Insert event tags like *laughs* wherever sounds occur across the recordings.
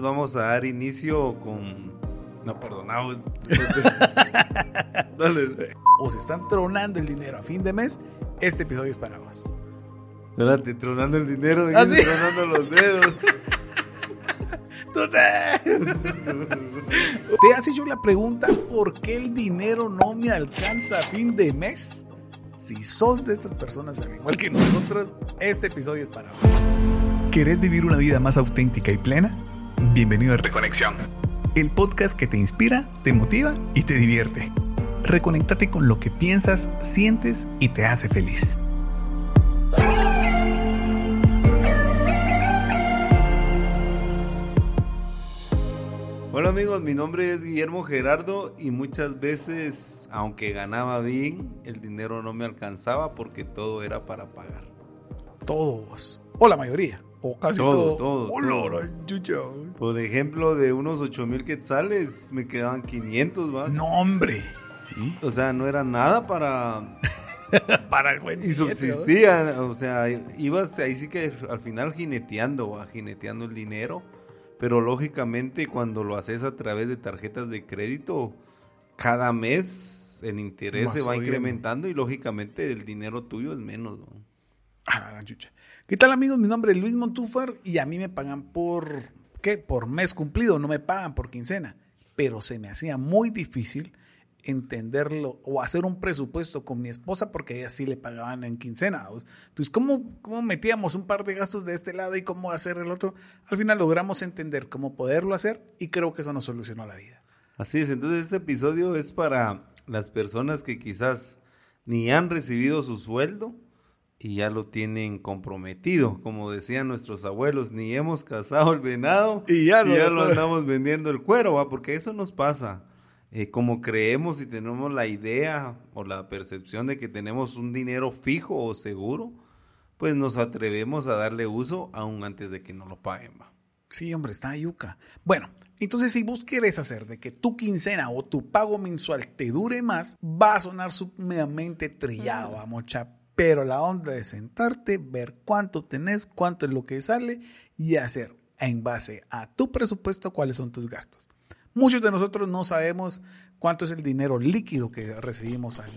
Vamos a dar inicio con... No, perdonamos. *laughs* Dale. O se están tronando el dinero a fin de mes, este episodio es para vos. Espérate, tronando el dinero y ¿Ah, sí? tronando los dedos. *laughs* ¿Te has hecho la pregunta por qué el dinero no me alcanza a fin de mes? Si sos de estas personas al igual que nosotros, este episodio es para vos. ¿Querés vivir una vida más auténtica y plena? Bienvenido a Reconexión, el podcast que te inspira, te motiva y te divierte. Reconectate con lo que piensas, sientes y te hace feliz. Hola amigos, mi nombre es Guillermo Gerardo y muchas veces, aunque ganaba bien, el dinero no me alcanzaba porque todo era para pagar. Todos, o la mayoría, o casi Todo, todo. todo, Oh. Por ejemplo, de unos 8 mil quetzales me quedaban 500, ¿va? No, hombre. O sea, no era nada para... *laughs* Para el buen Y billete, ¿no? subsistía, o sea, ibas ahí sí que al final jineteando, ¿va? jineteando el dinero, pero lógicamente cuando lo haces a través de tarjetas de crédito, cada mes el interés Más se va incrementando y lógicamente el dinero tuyo es menos. ¿no? Ah. ¿Qué tal amigos? Mi nombre es Luis Montúfar y a mí me pagan por, ¿qué? Por mes cumplido, no me pagan por quincena. Pero se me hacía muy difícil entenderlo o hacer un presupuesto con mi esposa porque ella sí le pagaban en quincena. Entonces, ¿cómo, ¿cómo metíamos un par de gastos de este lado y cómo hacer el otro? Al final logramos entender cómo poderlo hacer y creo que eso nos solucionó la vida. Así es, entonces este episodio es para las personas que quizás ni han recibido su sueldo y ya lo tienen comprometido, como decían nuestros abuelos, ni hemos cazado el venado Y ya lo- lo andamos vendiendo el cuero, ¿va? porque eso nos pasa. Eh, como creemos y tenemos la idea o la percepción de que tenemos un dinero fijo o seguro, pues nos atrevemos a darle uso aún antes de que nos lo paguen. ¿va? Sí, hombre, está yuca. Bueno, entonces si vos querés hacer de que tu quincena o tu pago mensual te dure más, va a sonar sumamente trillado, vamos, cha. Pero la onda de sentarte, ver cuánto tenés, cuánto es lo que sale y hacer en base a tu presupuesto cuáles son tus gastos. Muchos de nosotros no sabemos cuánto es el dinero líquido que recibimos al,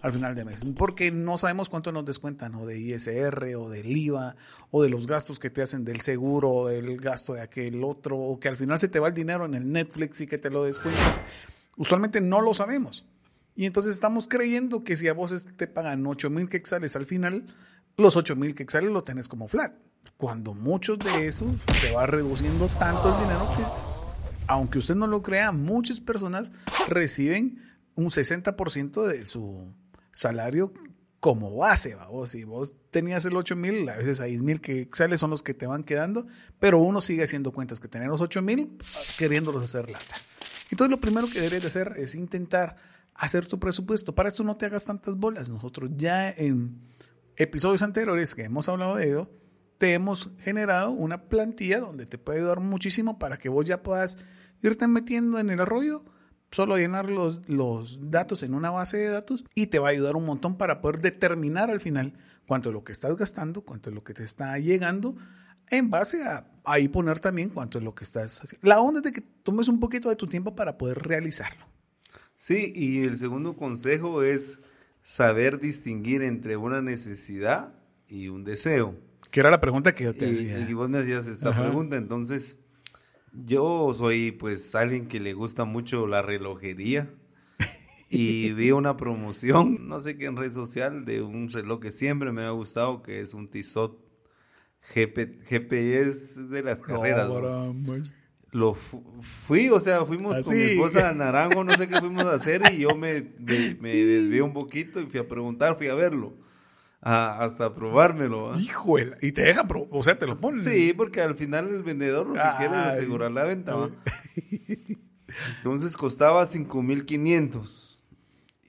al final de mes, porque no sabemos cuánto nos descuentan o de ISR o del IVA o de los gastos que te hacen del seguro o del gasto de aquel otro o que al final se te va el dinero en el Netflix y que te lo descuentan. Usualmente no lo sabemos. Y entonces estamos creyendo que si a vos te pagan 8 mil quetzales al final, los 8 mil quetzales lo tenés como flat. Cuando muchos de esos se va reduciendo tanto el dinero que aunque usted no lo crea, muchas personas reciben un 60% de su salario como base. ¿va? Si vos tenías el 8 mil, a veces 6 mil que sale son los que te van quedando, pero uno sigue haciendo cuentas que tener los 8 mil queriéndolos hacer lata. Entonces lo primero que deberías de hacer es intentar hacer tu presupuesto. Para esto no te hagas tantas bolas. Nosotros ya en episodios anteriores que hemos hablado de ello, te hemos generado una plantilla donde te puede ayudar muchísimo para que vos ya puedas irte metiendo en el arroyo, solo llenar los, los datos en una base de datos y te va a ayudar un montón para poder determinar al final cuánto es lo que estás gastando, cuánto es lo que te está llegando, en base a ahí poner también cuánto es lo que estás haciendo. La onda es de que tomes un poquito de tu tiempo para poder realizarlo. Sí, y el segundo consejo es saber distinguir entre una necesidad y un deseo. Que era la pregunta que yo te Y, hacía. y vos me hacías esta Ajá. pregunta, entonces yo soy pues alguien que le gusta mucho la relojería *laughs* y vi una promoción, no sé qué en red social, de un reloj que siempre me ha gustado, que es un Tissot GP, GPS de las carreras. ¿no? Lo fu- fui, o sea, fuimos con mi esposa a *laughs* Naranjo, no sé qué fuimos a hacer y yo me, me, me desvié un poquito y fui a preguntar, fui a verlo, a- hasta probármelo. ¿va? Híjole, y te dejan, pro- o sea, te lo ponen. Sí, porque al final el vendedor lo que quiere es asegurar la venta. ¿va? *laughs* Entonces costaba 5.500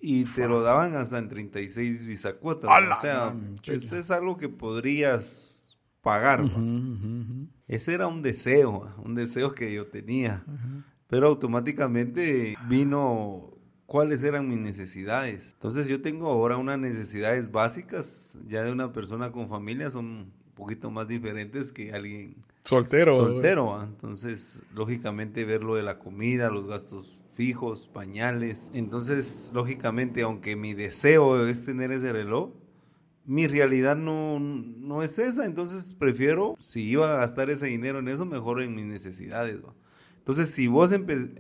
y te lo daban hasta en 36 bisacuotas. ¿no? O sea, gran pues es algo que podrías pagar. Ese era un deseo, un deseo que yo tenía. Pero automáticamente vino cuáles eran mis necesidades. Entonces yo tengo ahora unas necesidades básicas, ya de una persona con familia son un poquito más diferentes que alguien Soltero. soltero. Entonces, lógicamente, ver lo de la comida, los gastos fijos, pañales. Entonces, lógicamente, aunque mi deseo es tener ese reloj, mi realidad no, no es esa. Entonces, prefiero, si iba a gastar ese dinero en eso, mejor en mis necesidades. Entonces, si vos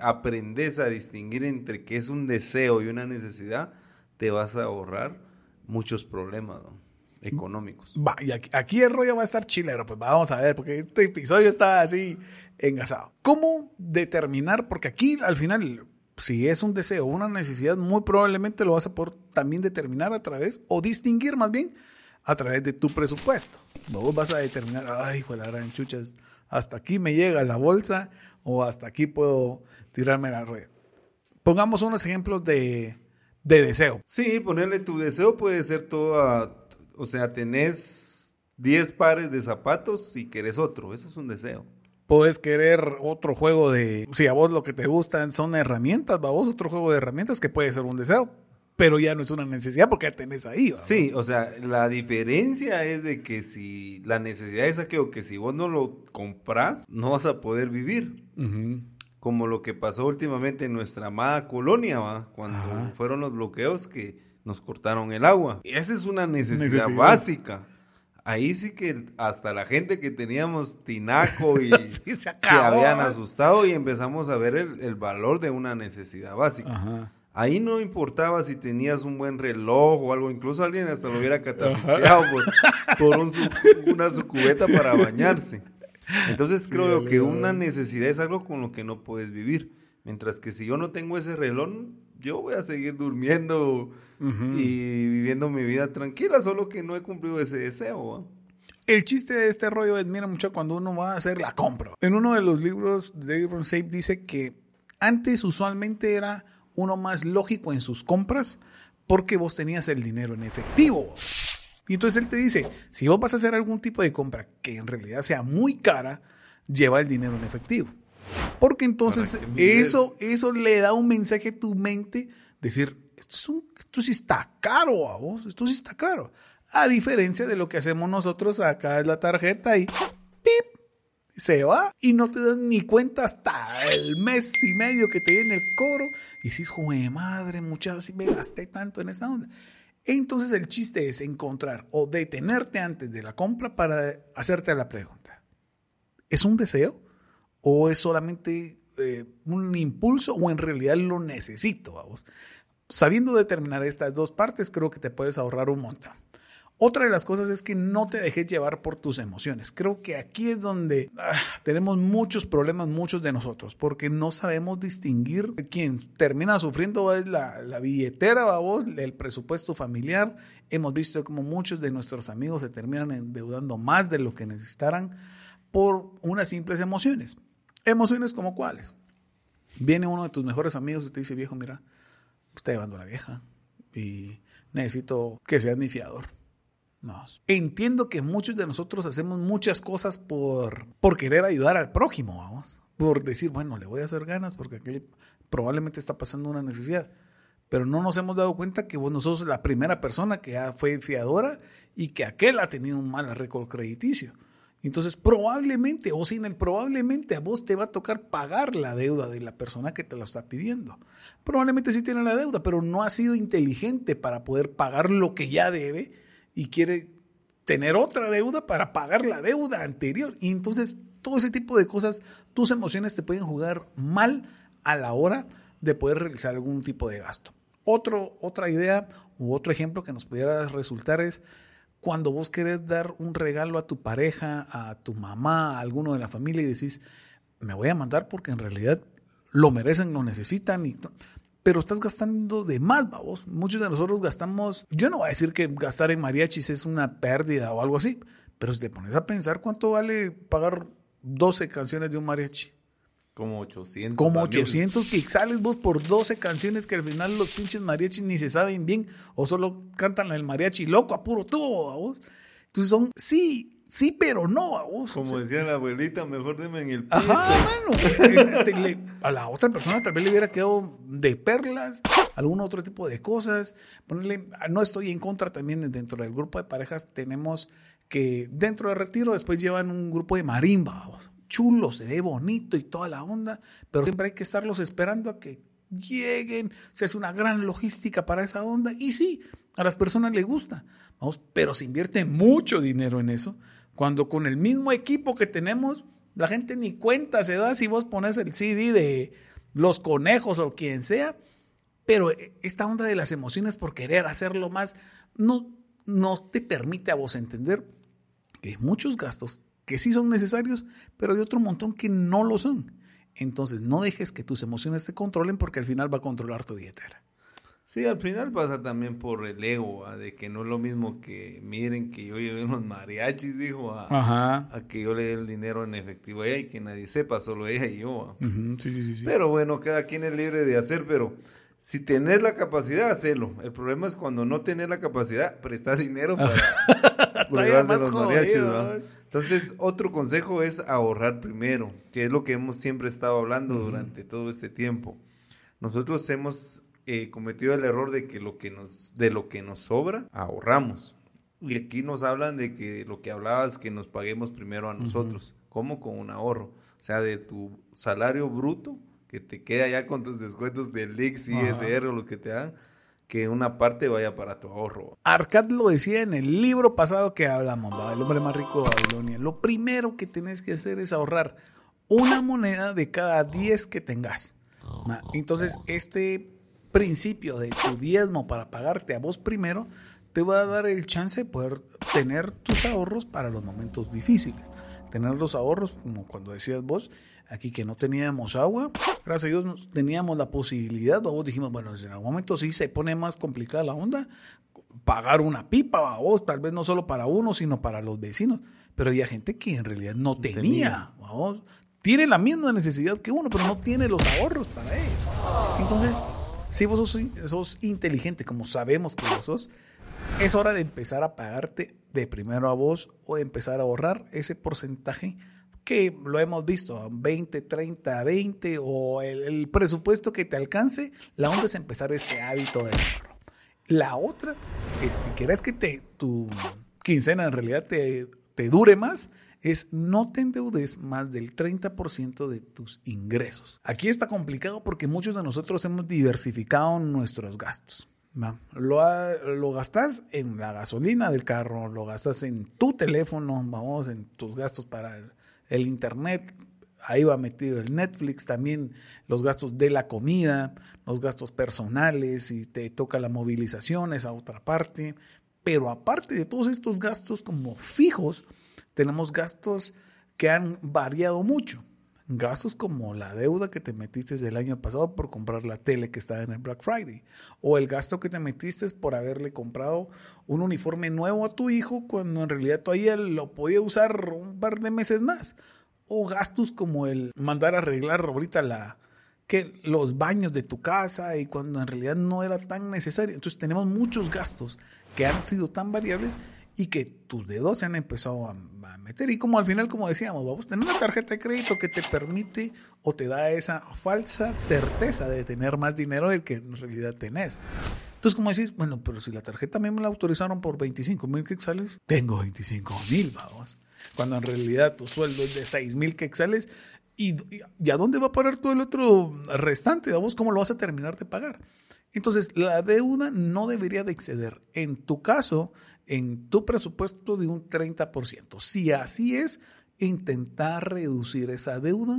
aprendes a distinguir entre qué es un deseo y una necesidad, te vas a ahorrar muchos problemas económicos. Va, y aquí, aquí, el rollo va a estar chilero, pues vamos a ver, porque este episodio está así engasado. ¿Cómo determinar? Porque aquí al final, si es un deseo o una necesidad, muy probablemente lo vas a poder también determinar a través, o distinguir más bien, a través de tu presupuesto. Vos vas a determinar, ay, hijo de la gran chuchas, hasta aquí me llega la bolsa o hasta aquí puedo tirarme la rueda. Pongamos unos ejemplos de, de deseo. Sí, ponerle tu deseo puede ser toda, o sea, tenés 10 pares de zapatos y querés otro, eso es un deseo. Puedes querer otro juego de, si a vos lo que te gustan son herramientas, a vos otro juego de herramientas que puede ser un deseo, pero ya no es una necesidad porque ya tenés ahí. Sí, o sea, la diferencia es de que si la necesidad es aquello que si vos no lo compras, no vas a poder vivir. Como lo que pasó últimamente en nuestra amada colonia, ¿va? cuando fueron los bloqueos que nos cortaron el agua. Y esa es una necesidad, básica. Ahí sí que hasta la gente que teníamos tinaco y *laughs* se, habían asustado y empezamos a ver el, el valor de una necesidad básica. Ajá. Ahí no importaba si tenías un buen reloj o algo, incluso alguien hasta lo hubiera catapiciado por, una su cubeta para bañarse. Entonces creo que una necesidad es algo con lo que no puedes vivir. Mientras que si yo no tengo ese reloj, yo voy a seguir durmiendo y viviendo mi vida tranquila, solo que no he cumplido ese deseo. El chiste de este rollo es, mira mucho, cuando uno va a hacer la compra. En uno de los libros de David Safe dice que antes usualmente era uno más lógico en sus compras porque vos tenías el dinero en efectivo. Y entonces él te dice, si vos vas a hacer algún tipo de compra que en realidad sea muy cara, lleva el dinero en efectivo. Porque entonces eso, eso le da un mensaje a tu mente, decir, esto, es un, esto sí está caro a vos, esto sí está caro. A diferencia de lo que hacemos nosotros, acá es la tarjeta y se va y no te dan ni cuenta hasta el mes y medio que te viene el cobro. Y dices, joder, madre, muchachos, si me gasté tanto en esta onda. Entonces el chiste es encontrar o detenerte antes de la compra para hacerte la pregunta. ¿Es un deseo? ¿O es solamente eh, un impulso? ¿O en realidad lo necesito? Vamos? Sabiendo determinar estas dos partes, creo que te puedes ahorrar un montón. Otra de las cosas es que no te dejes llevar por tus emociones. Creo que aquí es donde ah, tenemos muchos problemas, muchos de nosotros, porque no sabemos distinguir. Quien termina sufriendo es la, la billetera, vos, el presupuesto familiar. Hemos visto como muchos de nuestros amigos se terminan endeudando más de lo que necesitaran por unas simples emociones. Emociones como cuáles. Viene uno de tus mejores amigos y te dice, viejo, mira, está llevando la vieja y necesito que seas mi fiador Entiendo que muchos de nosotros hacemos muchas cosas por, por querer ayudar al prójimo, vamos. Por decir, bueno, le voy a hacer ganas porque aquel probablemente está pasando una necesidad. Pero no nos hemos dado cuenta que vos no sos la primera persona que fue fiadora y que aquel ha tenido un mal récord crediticio. Entonces, probablemente, o sin el probablemente, a vos te va a tocar pagar la deuda de la persona que te lo está pidiendo. Probablemente sí tiene la deuda, pero no ha sido inteligente para poder pagar lo que ya debe y quiere tener otra deuda para pagar la deuda anterior. Y entonces todo ese tipo de cosas, tus emociones te pueden jugar mal a la hora de poder realizar algún tipo de gasto. Otra idea u otro ejemplo que nos pudiera resultar es cuando vos querés dar un regalo a tu pareja, a tu mamá, a alguno de la familia y decís, me voy a mandar porque en realidad lo merecen, lo necesitan. Y pero estás gastando de más, vamos. Muchos de nosotros gastamos, yo no voy a decir que gastar en mariachis es una pérdida o algo así, pero si te pones a pensar cuánto vale pagar 12 canciones de un mariachi. Como 800. Como 800 quixales vos por 12 canciones que al final los pinches mariachis ni se saben bien o solo cantan el mariachi loco a puro tubo, vos. Entonces son, sí, Sí, pero no vos. Como decía la abuelita, mejor deme en el piso. Ajá, bueno. a la otra persona tal vez le hubiera quedado de perlas, algún otro tipo de cosas. Ponerle, no estoy en contra también dentro del grupo de parejas tenemos que dentro de retiro después llevan un grupo de marimba, chulo, se ve bonito y toda la onda, pero siempre hay que estarlos esperando a que lleguen, se hace una gran logística para esa onda y sí, a las personas les gusta, pero se invierte mucho dinero en eso, cuando con el mismo equipo que tenemos, la gente ni cuenta se da si vos pones el CD de los conejos o quien sea, pero esta onda de las emociones por querer hacerlo más, no, no te permite a vos entender que hay muchos gastos que sí son necesarios, pero hay otro montón que no lo son. Entonces no dejes que tus emociones te controlen porque al final va a controlar tu billetera. Sí, al final pasa también por el ego, de que no es lo mismo que miren que yo llevé unos mariachis, dijo, a, que yo le dé el dinero en efectivo a ella y que nadie sepa, solo ella y yo. sí, sí, sí, pero bueno, cada quien es libre de hacer, pero si tenés la capacidad, hacelo. El problema es cuando no tenés la capacidad, prestar dinero para, *laughs* *laughs* para los mariachis. Entonces, otro consejo es ahorrar primero, que es lo que hemos siempre estado hablando durante todo este tiempo. Nosotros hemos eh, cometido el error de que lo que nos, de lo que nos sobra, ahorramos. Y aquí nos hablan de que lo que hablabas, que nos paguemos primero a nosotros. como Con un ahorro. O sea, de tu salario bruto, que te queda ya con tus descuentos del Lix, ISR o lo que te dan, que una parte vaya para tu ahorro. Arcad lo decía en el libro pasado que hablamos, el hombre más rico de Babilonia. Lo primero que tienes que hacer es ahorrar una moneda de cada 10 que tengas. Entonces, este principio de tu diezmo para pagarte a vos primero te va a dar el chance de poder tener tus ahorros para los momentos difíciles. Tener los ahorros, como cuando decías vos, aquí que no teníamos agua, gracias a Dios teníamos la posibilidad, vos dijimos, bueno, en algún momento sí se pone más complicada la onda, pagar una pipa a vos, tal vez no solo para uno, sino para los vecinos, pero había gente que en realidad no tenía, Vos, tiene la misma necesidad que uno, pero no tiene los ahorros para ellos. Entonces, si vos sos, sos inteligente, como sabemos que vos sos, es hora de empezar a pagarte de primero a vos o empezar a ahorrar ese porcentaje que lo hemos visto, 20, 30, 20 o el, presupuesto que te alcance, la onda es empezar este hábito de ahorro. La otra es si quieres que te, tu quincena en realidad te, te dure más, es no te endeudes más del 30% de tus ingresos. Aquí está complicado porque muchos de nosotros hemos diversificado nuestros gastos. Lo, lo, gastas en la gasolina del carro, lo gastas en tu teléfono, vamos, en tus gastos para el, el internet, ahí va metido el Netflix, también los gastos de la comida, los gastos personales, y te toca la movilización, esa otra parte. Pero aparte de todos estos gastos como fijos, tenemos gastos que han variado mucho. Gastos como la deuda que te metiste el año pasado por comprar la tele que estaba en el Black Friday. O el gasto que te metiste por haberle comprado un uniforme nuevo a tu hijo cuando en realidad todavía lo podía usar un par de meses más. O gastos como el mandar a arreglar ahorita la, que los baños de tu casa y cuando en realidad no era tan necesario. Entonces tenemos muchos gastos que han sido tan variables y que tus dedos se han empezado a, meter. Y como al final, como decíamos, vamos tener una tarjeta de crédito que te permite o te da esa falsa certeza de tener más dinero del que en realidad tenés. Entonces, como decís, bueno, pero si la tarjeta a mí me la autorizaron por 25 mil quexales, tengo 25 mil, vamos. Cuando en realidad tu sueldo es de 6 mil quexales, ¿y, ¿y a dónde va a parar todo el otro restante? Vamos, ¿cómo lo vas a terminar de pagar? Entonces, la deuda no debería de exceder, en tu caso, en tu presupuesto de un 30%. Si así es, intentar reducir esa deuda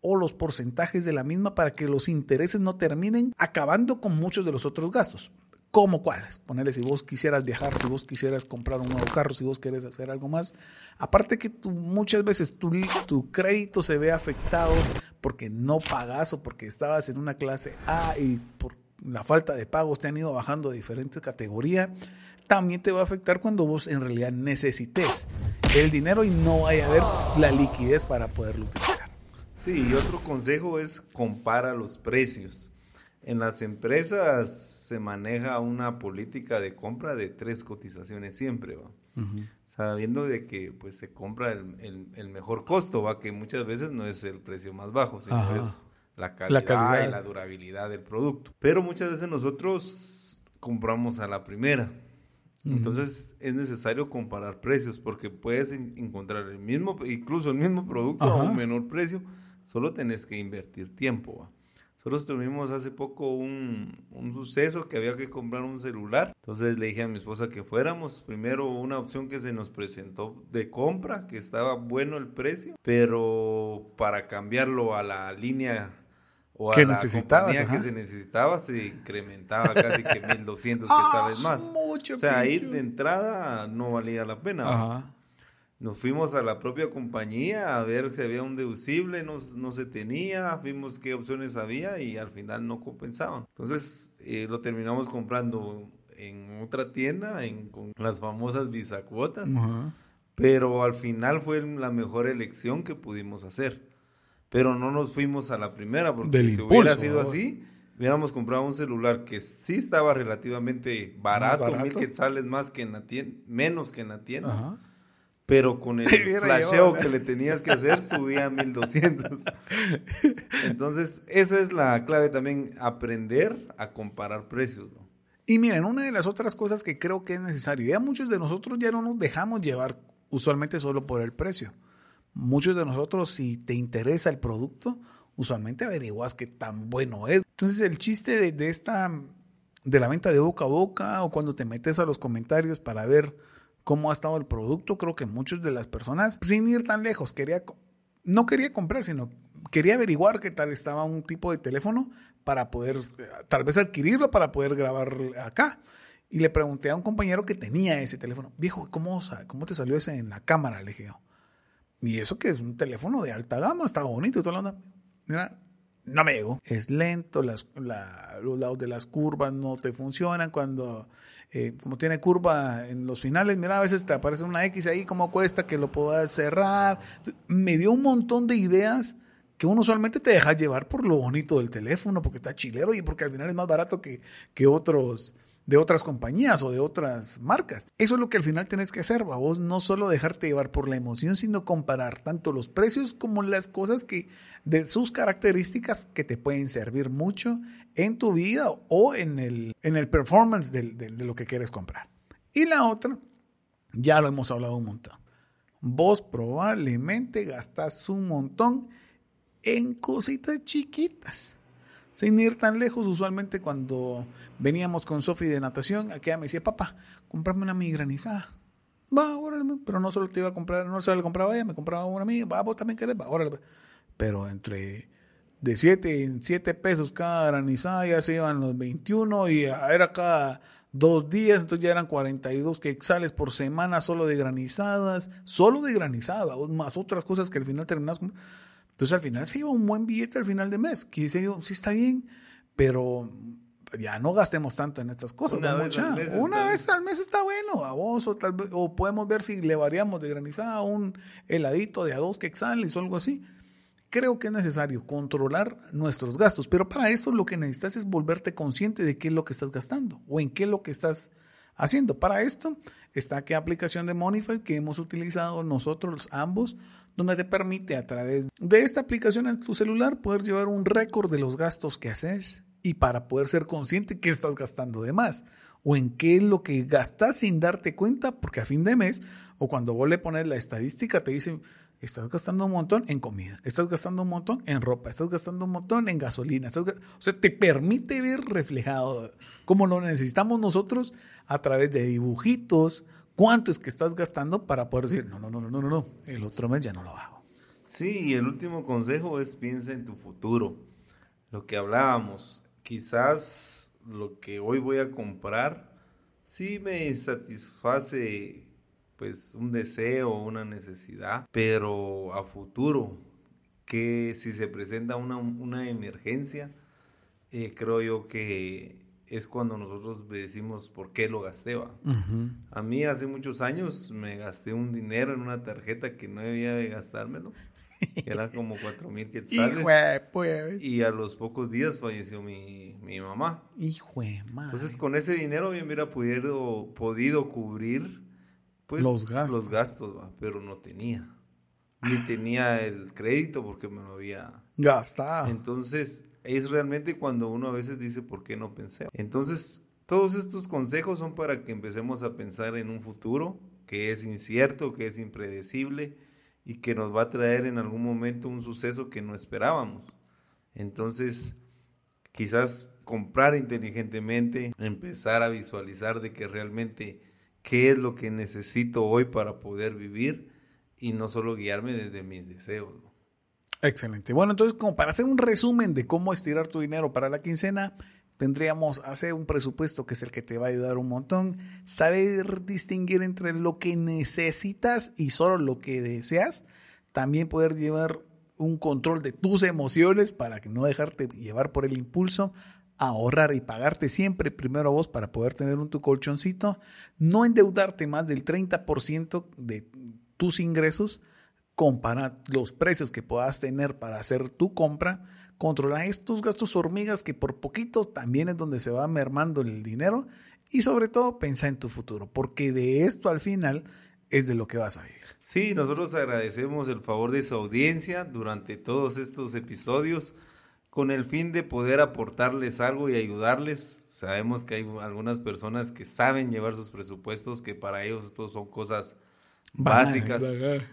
o los porcentajes de la misma para que los intereses no terminen acabando con muchos de los otros gastos. ¿Cómo cuáles? Ponerle si vos quisieras viajar, si vos quisieras comprar un nuevo carro, si vos querés hacer algo más. Aparte que tú, muchas veces tu, tu crédito se ve afectado porque no pagas o porque estabas en una clase A y por la falta de pagos te han ido bajando de diferentes categorías también te va a afectar cuando vos en realidad necesites el dinero y no vaya a haber la liquidez para poderlo utilizar. Sí, y otro consejo es compara los precios. En las empresas se maneja una política de compra de tres cotizaciones siempre, ¿va? sabiendo de que pues se compra el, mejor costo, va que muchas veces no es el precio más bajo, sino es la calidad, la calidad, y la durabilidad del producto. Pero muchas veces nosotros compramos a la primera Entonces es necesario comparar precios porque puedes encontrar el mismo, incluso el mismo producto a un menor precio, solo tenés que invertir tiempo. Nosotros tuvimos hace poco un, un, suceso que había que comprar un celular. Entonces le dije a mi esposa que fuéramos. Primero una opción que se nos presentó de compra, que estaba bueno el precio, pero para cambiarlo a la línea o a la compañía que se necesitaba se incrementaba casi que 1200 quetzales *laughs* ah, más. Mucho o sea, ir de entrada no valía la pena. Ajá. Nos fuimos a la propia compañía a ver si había un deducible, no, no se tenía, vimos qué opciones había y al final no compensaban. Entonces eh, lo terminamos comprando en otra tienda, en, con las famosas bisacuotas, pero al final fue la mejor elección que pudimos hacer. Pero no nos fuimos a la primera, porque si hubiera sido así, hubiéramos comprado un celular que sí estaba relativamente barato, mil quetzales más que en la tienda, menos que en la tienda. Ajá pero con *laughs* el flasheo que le tenías que hacer subía a 1200. *laughs* Entonces, esa es la clave también, aprender a comparar precios. Y miren, una de las otras cosas que creo que es necesario, ya muchos de nosotros ya no nos dejamos llevar usualmente solo por el precio. Muchos de nosotros, si te interesa el producto, usualmente averiguas qué tan bueno es. Entonces, el chiste de, esta, de la venta de boca a boca o cuando te metes a los comentarios para ver cómo ha estado el producto. Creo que muchas de las personas, sin ir tan lejos, quería, no quería comprar, sino quería averiguar qué tal estaba un tipo de teléfono para poder, tal vez adquirirlo para poder grabar acá. Y le pregunté a un compañero que tenía ese teléfono, viejo, ¿cómo, cómo te salió ese en la cámara? Le dije Y eso que es un teléfono de alta gama, está bonito y toda la onda. Mira, no me llegó. Es lento, las, los lados de las curvas no te funcionan cuando eh, como tiene curva en los finales, mira, a veces te aparece una X ahí, cómo cuesta que lo puedas cerrar. Me dio un montón de ideas que uno usualmente te deja llevar por lo bonito del teléfono, porque está chilero y porque al final es más barato que, que otros de otras compañías o de otras marcas. Eso es lo que al final tienes que hacer, vos no solo dejarte llevar por la emoción, sino comparar tanto los precios como las cosas que de sus características que te pueden servir mucho en tu vida o en el, en el performance de, de lo que quieres comprar. Y la otra, ya lo hemos hablado un montón. Vos probablemente gastas un montón en cositas chiquitas. Sin ir tan lejos, usualmente cuando veníamos con Sofi de natación, aquella me decía, papá, comprame una migranizada. Va, órale, pero no solo te iba a comprar, no solo le compraba a ella, me compraba una amiga, va, vos también querés, va, órale. Pero entre de 7 en 7 pesos cada granizada ya se iban los 21 y era cada dos días, entonces ya eran 42 quexales por semana solo de granizadas, solo de granizadas, más otras cosas que al final terminas con entonces al final se iba un buen billete al final de mes, que dice sí está bien, pero ya no gastemos tanto en estas cosas. Una, vez, al mes, Una vez al mes está bueno, a vos, o, tal vez, o podemos ver si le variamos de granizada a un heladito de a dos quexales o algo así. Creo que es necesario controlar nuestros gastos, pero para eso lo que necesitas es volverte consciente de qué es lo que estás gastando o en qué es lo que estás haciendo. Para esto está qué aplicación de Monify que hemos utilizado nosotros ambos, donde te permite a través de esta aplicación en tu celular poder llevar un récord de los gastos que haces y para poder ser consciente que estás gastando de más o en qué es lo que gastas sin darte cuenta, porque a fin de mes o cuando vos le pones la estadística te dicen, estás gastando un montón en comida, estás gastando un montón en ropa, estás gastando un montón en gasolina, o sea, te permite ver reflejado como lo necesitamos nosotros a través de dibujitos, cuánto es que estás gastando para poder decir, no, no, no, no, no, no, el otro mes ya no lo hago. Sí, y el último consejo es piensa en tu futuro. Lo que hablábamos, quizás lo que hoy voy a comprar sí me satisface pues un deseo, una necesidad, pero a futuro, que si se presenta una, una emergencia, eh, creo yo que es cuando nosotros decimos por qué lo gasté. A mí hace muchos años me gasté un dinero en una tarjeta que no debía de gastármelo. *laughs* Era como cuatro mil quetzales. Pues. Y a los pocos días falleció mi, mi mamá. Hijo de madre. Entonces con ese dinero bien hubiera podido, podido cubrir pues, los gastos, los gastos pero no tenía. Ni tenía el crédito porque me lo había gastado. Entonces, es realmente cuando uno a veces dice, ¿por qué no pensé? Entonces, Todos estos consejos son para que empecemos a pensar en un futuro que es incierto, que es impredecible y que nos va a traer en algún momento un suceso que no esperábamos. Entonces, quizás comprar inteligentemente, empezar a visualizar de que realmente qué es lo que necesito hoy para poder vivir y no solo guiarme desde mis deseos. Excelente. Bueno, entonces como para hacer un resumen de cómo estirar tu dinero para la quincena, tendríamos hacer un presupuesto que es el que te va a ayudar un montón, saber distinguir entre lo que necesitas y solo lo que deseas, también poder llevar un control de tus emociones para no dejarte llevar por el impulso, ahorrar y pagarte siempre primero a vos para poder tener un tu colchoncito, no endeudarte más del 30% de tus ingresos, comparar los precios que puedas tener para hacer tu compra, controlar estos gastos hormigas que por poquito también es donde se va mermando el dinero y sobre todo pensar en tu futuro, porque de esto al final es de lo que vas a vivir. Sí, nosotros agradecemos el favor de su audiencia durante todos estos episodios con el fin de poder aportarles algo y ayudarles. Sabemos que hay algunas personas que saben llevar sus presupuestos, que para ellos estos son cosas básicas,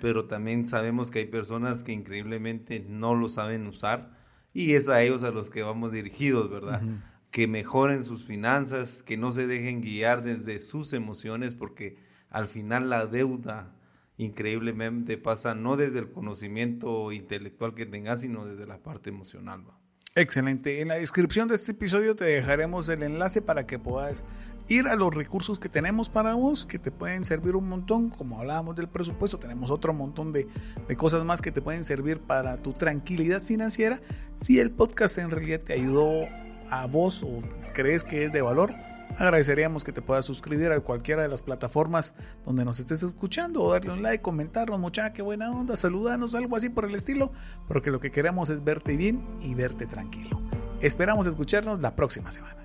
pero también sabemos que hay personas que increíblemente no lo saben usar y es a ellos a los que vamos dirigidos, ¿verdad? Que mejoren sus finanzas, que no se dejen guiar desde sus emociones, porque al final la deuda increíblemente pasa no desde el conocimiento intelectual que tengas, sino desde la parte emocional. ¿va? Excelente. En la descripción de este episodio te dejaremos el enlace para que puedas ir a los recursos que tenemos para vos, que te pueden servir un montón. Como hablábamos del presupuesto, tenemos otro montón de, de, cosas más que te pueden servir para tu tranquilidad financiera. Si el podcast en realidad te ayudó a vos o crees que es de valor, agradeceríamos que te puedas suscribir a cualquiera de las plataformas donde nos estés escuchando o darle un like, comentarnos, muchacha, qué buena onda, saludarnos, algo así por el estilo, porque lo que queremos es verte bien y verte tranquilo. Esperamos escucharnos la próxima semana.